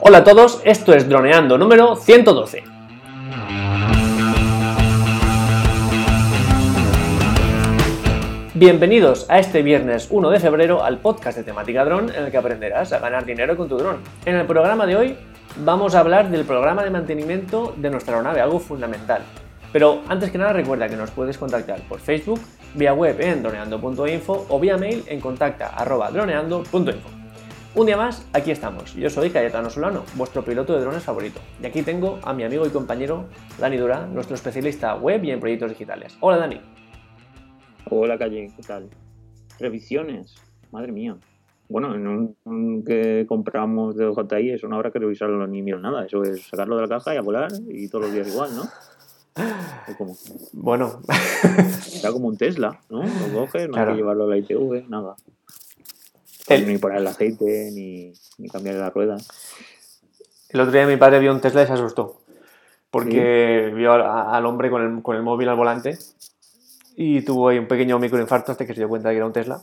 Hola a todos, esto es Droneando número 112. Bienvenidos a este viernes 1 de febrero al podcast de temática dron en el que aprenderás a ganar dinero con tu dron. En el programa de hoy vamos a hablar del programa de mantenimiento de nuestra aeronave, algo fundamental. Pero antes que nada recuerda que nos puedes contactar por Facebook, vía web en droneando.info o vía mail en contacta.droneando.info. Un día más, aquí estamos. Yo soy Cayetano Solano, vuestro piloto de drones favorito. Y aquí tengo a mi amigo y compañero Dani Dura, nuestro especialista web y en proyectos digitales. Hola Dani. Hola Calle, ¿qué tal? Revisiones, madre mía. Bueno, en un, que compramos de JI eso no habrá que revisarlo ni mirar nada. Eso es sacarlo de la caja y a volar y todos los días igual, ¿no? Como, bueno. Está como un Tesla, ¿no? Lo coges, no hay que llevarlo a la ITV, nada. Ni poner el aceite, ni, ni cambiar la rueda. El otro día mi padre vio un Tesla y se asustó. Porque vio al, hombre con el, con el móvil al volante y tuvo ahí un pequeño microinfarto hasta que se dio cuenta de que era un Tesla.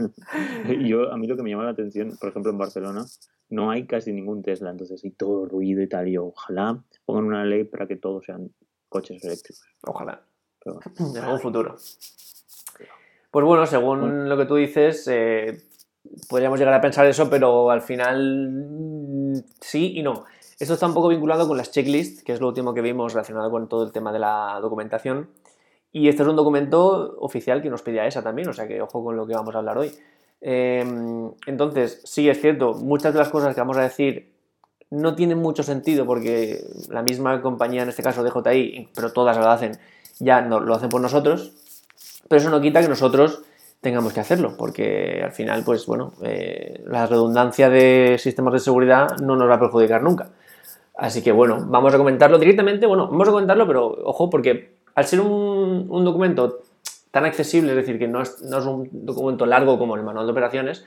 Yo, a mí lo que me llama la atención, por ejemplo, en Barcelona, no hay casi ningún Tesla, entonces hay todo ruido y tal. Y ojalá pongan una ley para que todos sean coches eléctricos. Ojalá. en algún futuro. Pues bueno, según lo que tú dices, eh, podríamos llegar a pensar eso, pero al final mm, sí y no. Esto está un poco vinculado con las checklists, que es lo último que vimos relacionado con todo el tema de la documentación. Y este es un documento oficial que nos pedía esa también, o sea que ojo con lo que vamos a hablar hoy. Em, entonces, sí es cierto, muchas de las cosas que vamos a decir no tienen mucho sentido porque la misma compañía, en este caso DJI, pero todas lo hacen, ya no, lo hacen por nosotros, pero eso no quita que nosotros tengamos que hacerlo, porque al final, pues bueno, eh, la redundancia de sistemas de seguridad no nos va a perjudicar nunca. Así que bueno, vamos a comentarlo directamente. Bueno, vamos a comentarlo, pero ojo, porque al ser un, documento tan accesible, es decir, que no es, un documento largo como el manual de operaciones,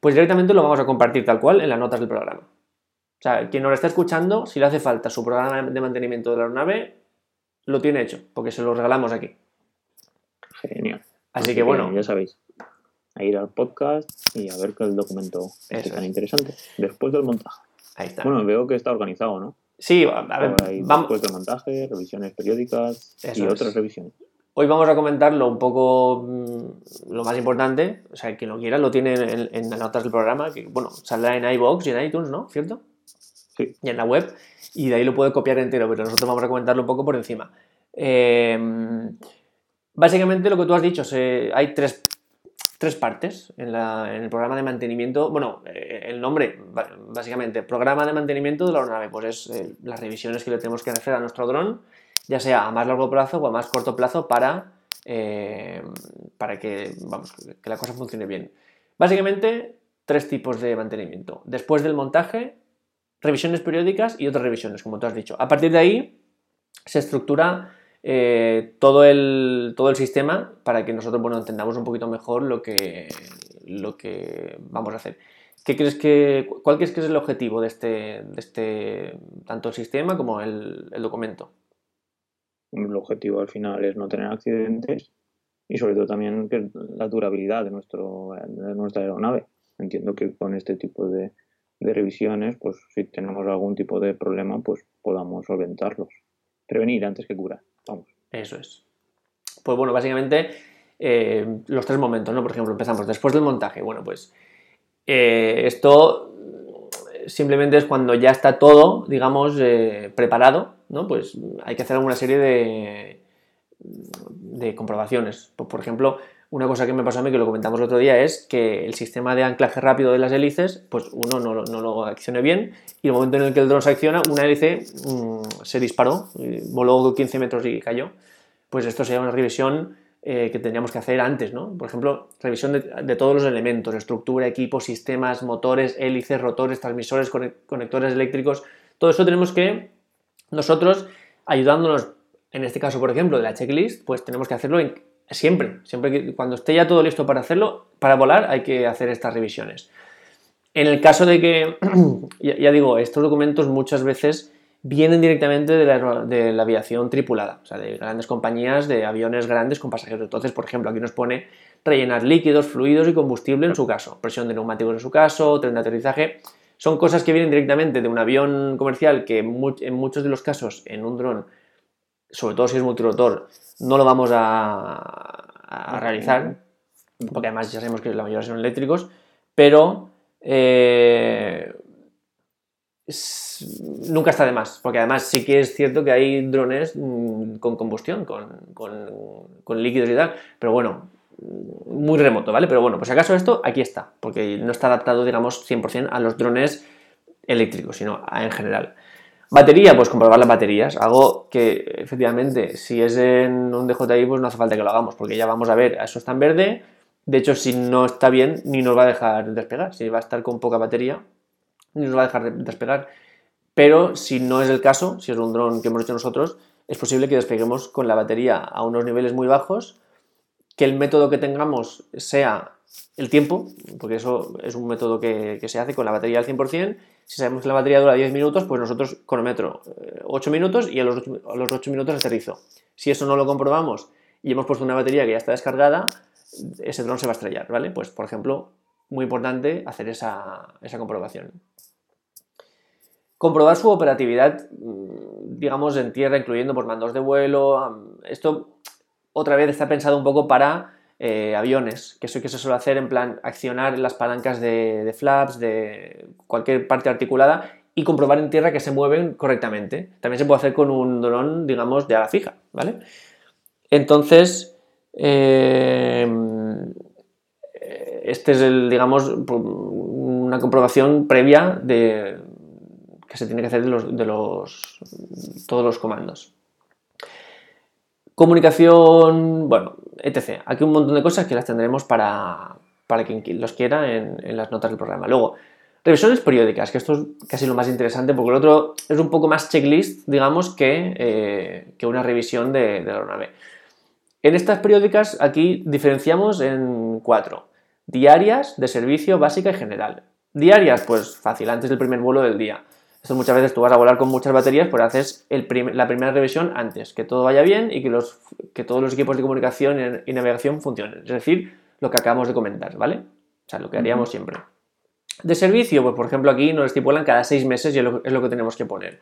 pues directamente lo vamos a compartir tal cual en las notas del programa. O sea, quien nos está escuchando, si le hace falta su programa de mantenimiento de la aeronave, lo tiene hecho, porque se lo regalamos aquí. Genial. Así, que bueno. Ya sabéis, a ir al podcast y a ver que el documento es tan interesante. Después del montaje. Bueno, veo que está organizado, ¿no? Sí, a ver, vamos. Después de montaje, revisiones periódicas y otras revisiones. Hoy vamos a comentarlo un poco mm, lo más importante, o sea, quien lo quiera lo tiene en, las notas del programa, que bueno, saldrá en iBox y en iTunes, ¿no? ¿Cierto? Sí. Y en la web, y de ahí lo puede copiar entero, pero nosotros vamos a comentarlo un poco por encima. Em, básicamente lo que tú has dicho, hay tres tres partes en, el programa de mantenimiento. Bueno, eh, el nombre, básicamente, programa de mantenimiento de la aeronave, pues es eh, las revisiones que le tenemos que hacer a nuestro dron, ya sea a más largo plazo o a más corto plazo para, eh, para que, vamos, que la cosa funcione bien. Básicamente, tres tipos de mantenimiento. Después del montaje, revisiones periódicas y otras revisiones, como tú has dicho. A partir de ahí, se estructura eh, todo, el, todo el sistema para que nosotros bueno, entendamos un poquito mejor lo que, lo que vamos a hacer. ¿Qué crees que, ¿Cuál crees que es el objetivo de este, de este tanto el sistema como el, el documento? El objetivo al final es no tener accidentes y sobre todo también la durabilidad de, nuestro, de nuestra aeronave. Entiendo que con este tipo de, de revisiones, pues si tenemos algún tipo de problema, pues podamos solventarlos. Prevenir antes que curar. Eso es. Pues bueno, básicamente eh, los tres momentos, ¿no? Por ejemplo, empezamos después del montaje. Bueno, pues eh, esto simplemente es cuando ya está todo, digamos, eh, preparado, ¿no? Pues hay que hacer alguna serie de, de comprobaciones. Pues, por ejemplo, una cosa que me pasó a mí, que lo comentamos el otro día, es que el sistema de anclaje rápido de las hélices, pues uno no, lo accione bien y el momento en el que el dron se acciona, una hélice mm, se disparó, voló 15 metros y cayó. Pues esto sería una revisión eh, que tendríamos que hacer antes, ¿no? Por ejemplo, revisión de, todos los elementos, estructura, equipo, sistemas, motores, hélices, rotores, transmisores, conectores eléctricos. Todo eso tenemos que nosotros, ayudándonos, en este caso, por ejemplo, de la checklist, pues tenemos que hacerlo en Siempre, siempre que cuando esté ya todo listo para hacerlo, para volar, hay que hacer estas revisiones. En el caso de que, ya, digo, estos documentos muchas veces vienen directamente de la, aviación tripulada, o sea, de grandes compañías, de aviones grandes con pasajeros. Entonces, por ejemplo, aquí nos pone rellenar líquidos, fluidos y combustible en su caso, presión de neumáticos en su caso, tren de aterrizaje. Son cosas que vienen directamente de un avión comercial que en muchos de los casos en un dron, sobre todo si es multirotor, no lo vamos a, realizar, porque además ya sabemos que la mayoría son eléctricos, pero eh, nunca está de más, porque además sí que es cierto que hay drones mm, con combustión, con, líquidos y tal, pero bueno, muy remoto, ¿vale? Pero bueno, pues acaso esto aquí está, porque no está adaptado, digamos, 100% a los drones eléctricos, sino en general. Batería, pues comprobar las baterías, algo que efectivamente si es en un DJI pues no hace falta que lo hagamos, porque ya vamos a ver, eso está en verde, de hecho si no está bien ni nos va a dejar despegar, si va a estar con poca batería ni nos va a dejar despegar, pero si no es el caso, si es un dron que hemos hecho nosotros, es posible que despeguemos con la batería a unos niveles muy bajos, que el método que tengamos sea el tiempo, porque eso es un método que, que se hace con la batería al 100%, si sabemos que la batería dura 10 minutos, pues nosotros cronometro 8 eh, minutos y a los, 8, minutos aterrizo. Si eso no lo comprobamos y hemos puesto una batería que ya está descargada, ese dron se va a estrellar, ¿vale? Pues, por ejemplo, muy importante hacer esa, comprobación. Comprobar su operatividad, mm, digamos, en tierra, incluyendo por mandos de vuelo. Esto, otra vez, está pensado un poco para eh, aviones, que eso que se suele hacer en plan accionar las palancas de, flaps, de cualquier parte articulada y comprobar en tierra que se mueven correctamente. También se puede hacer con un dron, digamos, de ala fija, ¿vale? Entonces, eh, este es el, digamos, una comprobación previa de que se tiene que hacer de los, de los todos los comandos. Comunicación, bueno, etc. Aquí un montón de cosas que las tendremos para, para quien los quiera en, las notas del programa. Luego, revisiones periódicas, que esto es casi lo más interesante porque el otro es un poco más checklist, digamos, que, eh, que una revisión de, de la aeronave. En estas periódicas aquí diferenciamos en cuatro. Diarias, de servicio, básica y general. Diarias, pues fácil, antes del primer vuelo del día. Esto muchas veces tú vas a volar con muchas baterías, pues haces la primera revisión antes, que todo vaya bien y que, los, que todos los equipos de comunicación y, navegación funcionen. Es decir, lo que acabamos de comentar, ¿vale? O sea, lo que haríamos siempre. De servicio, pues por ejemplo aquí nos estipulan cada seis meses y es lo, que tenemos que poner.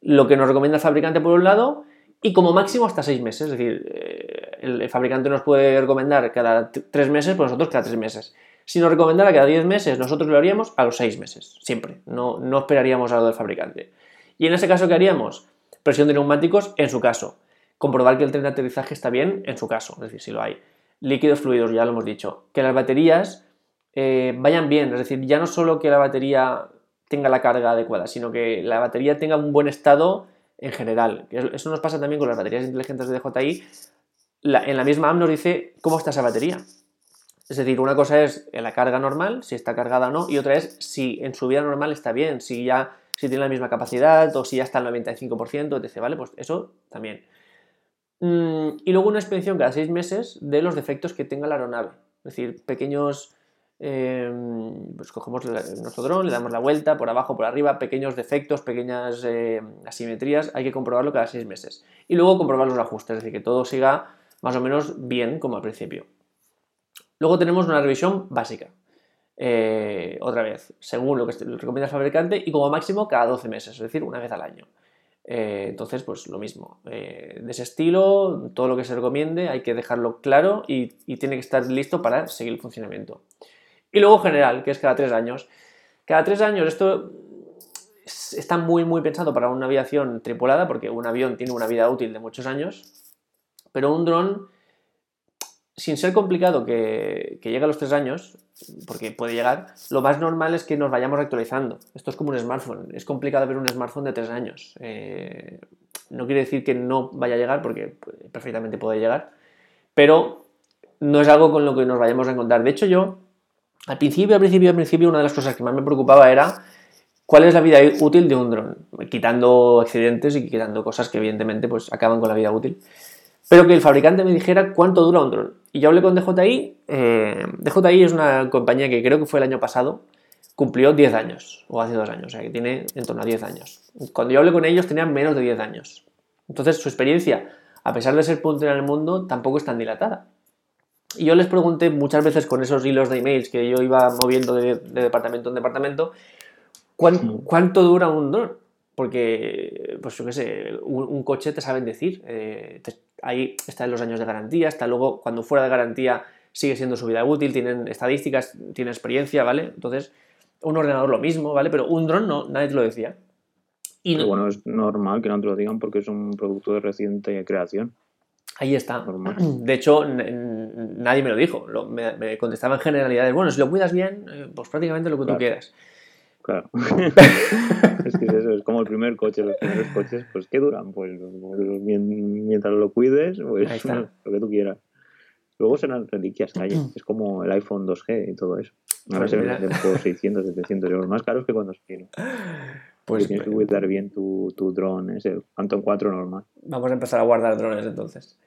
Lo que nos recomienda el fabricante por un lado y como máximo hasta seis meses. Es decir, eh, el fabricante nos puede recomendar cada tres meses, pues nosotros cada tres meses. Si nos recomendara cada 10 meses, nosotros lo haríamos a los 6 meses, siempre. No, no esperaríamos a lo del fabricante. Y en ese caso, ¿qué haríamos? Presión de neumáticos, en su caso. Comprobar que el tren de aterrizaje está bien, en su caso, es decir, si lo hay. Líquidos fluidos, ya lo hemos dicho. Que las baterías eh, vayan bien, es decir, ya no solo que la batería tenga la carga adecuada, sino que la batería tenga un buen estado en general. Eso nos pasa también con las baterías inteligentes de DJI. en la misma app nos dice cómo está esa batería. Es decir, una cosa es la carga normal, si está cargada o no, y otra es si en su vida normal está bien, si ya si tiene la misma capacidad o si ya está al 95%, etc. ¿Vale? Pues eso también. Mm, y luego una inspección cada seis meses de los defectos que tenga la aeronave. Es decir, pequeños. Em, pues cogemos nuestro dron, le damos la vuelta por abajo, por arriba, pequeños defectos, pequeñas em, asimetrías, hay que comprobarlo cada seis meses. Y luego comprobar los ajustes, es decir, que todo siga más o menos bien como al principio. Luego tenemos una revisión básica. Eh, otra vez, según lo que recomienda el fabricante y como máximo cada 12 meses, es decir, una vez al año. Eh, entonces, pues lo mismo. Eh, de ese estilo, todo lo que se recomiende hay que dejarlo claro y, tiene que estar listo para seguir el funcionamiento. Y luego general, que es cada tres años. Cada tres años, esto está muy, muy pensado para una aviación tripulada, porque un avión tiene una vida útil de muchos años, pero un dron sin ser complicado que, llegue a los tres años, porque puede llegar, lo más normal es que nos vayamos actualizando. Esto es como un smartphone. Es complicado ver un smartphone de tres años. Eh, no quiere decir que no vaya a llegar, porque perfectamente puede llegar, pero no es algo con lo que nos vayamos a encontrar. De hecho, yo, al principio, al principio, al principio, una de las cosas que más me preocupaba era cuál es la vida útil de un dron, quitando accidentes y quitando cosas que evidentemente pues acaban con la vida útil pero que el fabricante me dijera cuánto dura un dron. Y yo hablé con DJI. Eh, DJI es una compañía que creo que fue el año pasado, cumplió 10 años, o hace dos años, o sea que tiene en torno a 10 años. Cuando yo hablé con ellos tenían menos de 10 años. Entonces su experiencia, a pesar de ser punto en el mundo, tampoco es tan dilatada. Y yo les pregunté muchas veces con esos hilos de emails que yo iba moviendo de, departamento en departamento, ¿cuánto dura un dron? Porque, pues yo qué sé, un, coche te saben decir, eh, ahí están los años de garantía, hasta luego cuando fuera de garantía sigue siendo su vida útil, tienen estadísticas, tienen experiencia, ¿vale? Entonces, un ordenador lo mismo, ¿vale? Pero un dron no, nadie te lo decía. Y bueno, es normal que no te lo digan porque es un producto de reciente creación. Ahí está. De hecho, nadie me lo dijo. me, contestaban generalidades. Bueno, si lo cuidas bien, eh, pues prácticamente lo que tú quieras. Claro. es que es eso, es como el primer coche, los primeros coches, pues ¿qué duran? Pues, mientras lo cuides, pues lo que tú quieras. Luego serán reliquias calle, es como el iPhone 2G y todo eso. Ahora pues se venden por 600, 700 euros, más caros que cuando se quiere. Pues tienes que cuidar bien tu, tu dron, ese Phantom 4 normal. Vamos a empezar a guardar drones entonces.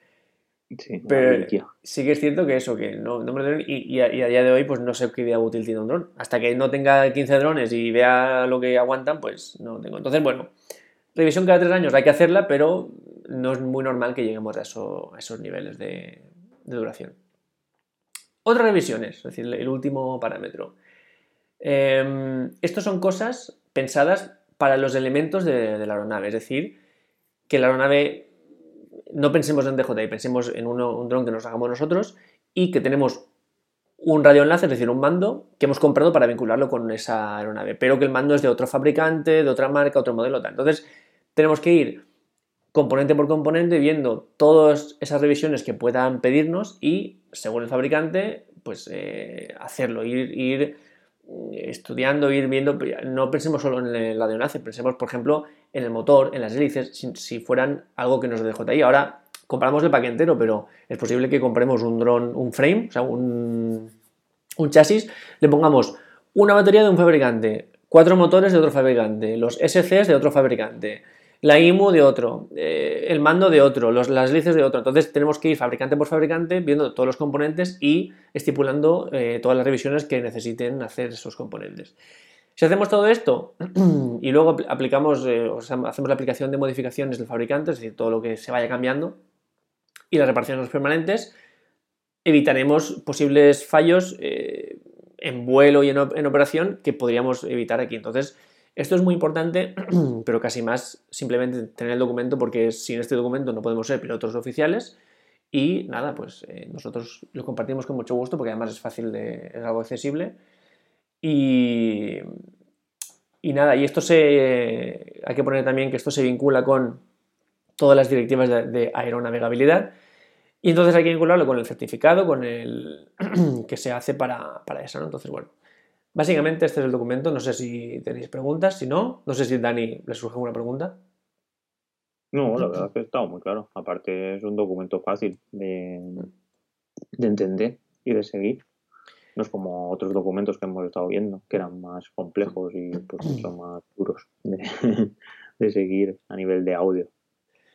Sí, pero sí que es cierto que eso, que no, no me y, y, a, día de hoy pues no sé qué idea útil tiene un dron. Hasta que no tenga 15 drones y vea lo que aguantan, pues no tengo. Entonces, bueno, revisión cada tres años hay que hacerla, pero no es muy normal que lleguemos a, eso, a esos niveles de, de, duración. Otras revisiones, es decir, el último parámetro. Eh, estos son cosas pensadas para los elementos de, la aeronave. Es decir, que la aeronave no pensemos en DJI, pensemos en un dron que nos hagamos nosotros y que tenemos un radioenlace, es decir, un mando que hemos comprado para vincularlo con esa aeronave, pero que el mando es de otro fabricante, de otra marca, otro modelo, tal. Entonces, tenemos que ir componente por componente viendo todas esas revisiones que puedan pedirnos y, según el fabricante, pues eh, hacerlo, ir, ir estudiando, ir viendo, no pensemos solo en la de enlace, pensemos, por ejemplo, en el motor, en las hélices, si, fueran algo que nos dejó ahí. Ahora compramos el paquete entero, pero es posible que compremos un dron, un frame, o sea, un, un chasis, le pongamos una batería de un fabricante, cuatro motores de otro fabricante, los SCs de otro fabricante, la IMU de otro, eh, el mando de otro, los, las hélices de otro. Entonces tenemos que ir fabricante por fabricante viendo todos los componentes y estipulando eh, todas las revisiones que necesiten hacer esos componentes. Si hacemos todo esto y luego aplicamos, eh, hacemos la aplicación de modificaciones del fabricante, es decir, todo lo que se vaya cambiando, y las reparaciones permanentes, evitaremos posibles fallos en vuelo y en, en operación que podríamos evitar aquí. Entonces, esto es muy importante, pero casi más simplemente tener el documento porque sin este documento no podemos ser pilotos oficiales. Y nada, pues eh, nosotros lo compartimos con mucho gusto porque además es fácil, de, es algo accesible. Y, y nada, y esto se, hay que poner también que esto se vincula con todas las directivas de, aeronavegabilidad. Y entonces hay que vincularlo con el certificado, con el que se hace para, para eso, ¿no? Entonces, bueno, Básicamente este es el documento, no sé si tenéis preguntas, si no, no sé si Dani le surge alguna pregunta. No, la verdad es que estado muy claro. Aparte es un documento fácil de, entender y de seguir. No es como otros documentos que hemos estado viendo, que eran más complejos y pues mucho más duros de, seguir a nivel de audio.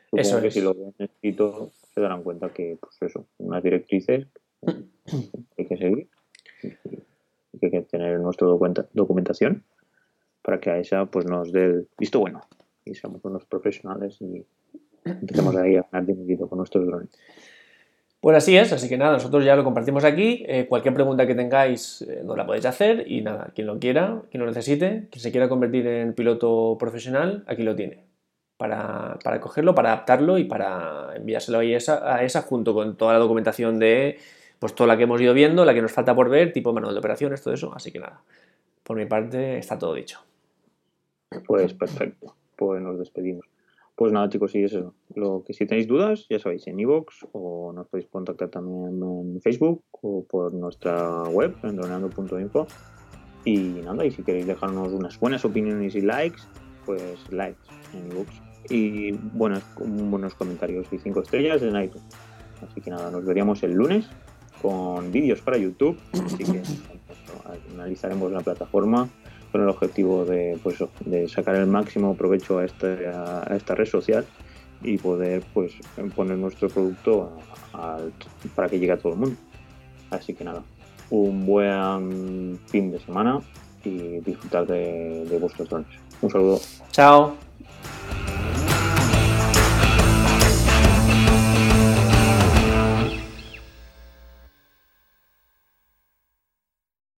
Supongo eso que si lo ven escrito se darán cuenta que, pues eso, unas directrices hay que seguir que hay que tener nuestra documentación para que a esa pues nos dé el visto bueno y seamos unos profesionales y empecemos ahí a ganar dinero con nuestros drones. Pues así es, así que nada, nosotros ya lo compartimos aquí. Eh, cualquier pregunta que tengáis eh, nos la podéis hacer y nada, quien lo quiera, quien lo necesite, quien se quiera convertir en piloto profesional, aquí lo tiene. Para, para cogerlo, para adaptarlo y para enviárselo a esa, a esa junto con toda la documentación de pues toda la que hemos ido viendo, la que nos falta por ver, tipo manual de operaciones, todo eso. Así que nada, por mi parte está todo dicho. Pues perfecto, pues nos despedimos. Pues nada, chicos, sí, eso. Lo que si tenéis dudas, ya sabéis, en iVoox o nos podéis contactar también en Facebook o por nuestra web, en droneando.info. Y nada, y si queréis dejarnos unas buenas opiniones y likes, pues likes en iVoox. Y buenos, buenos comentarios y cinco estrellas en iTunes. Así que nada, nos veríamos el lunes con vídeos para YouTube, así que analizaremos la plataforma con el objetivo de, pues, de sacar el máximo provecho a, este, a esta red social y poder pues poner nuestro producto para que llegue a todo el mundo. Así que nada, un buen fin de semana y disfrutar de, vuestros drones. Un saludo. Chao.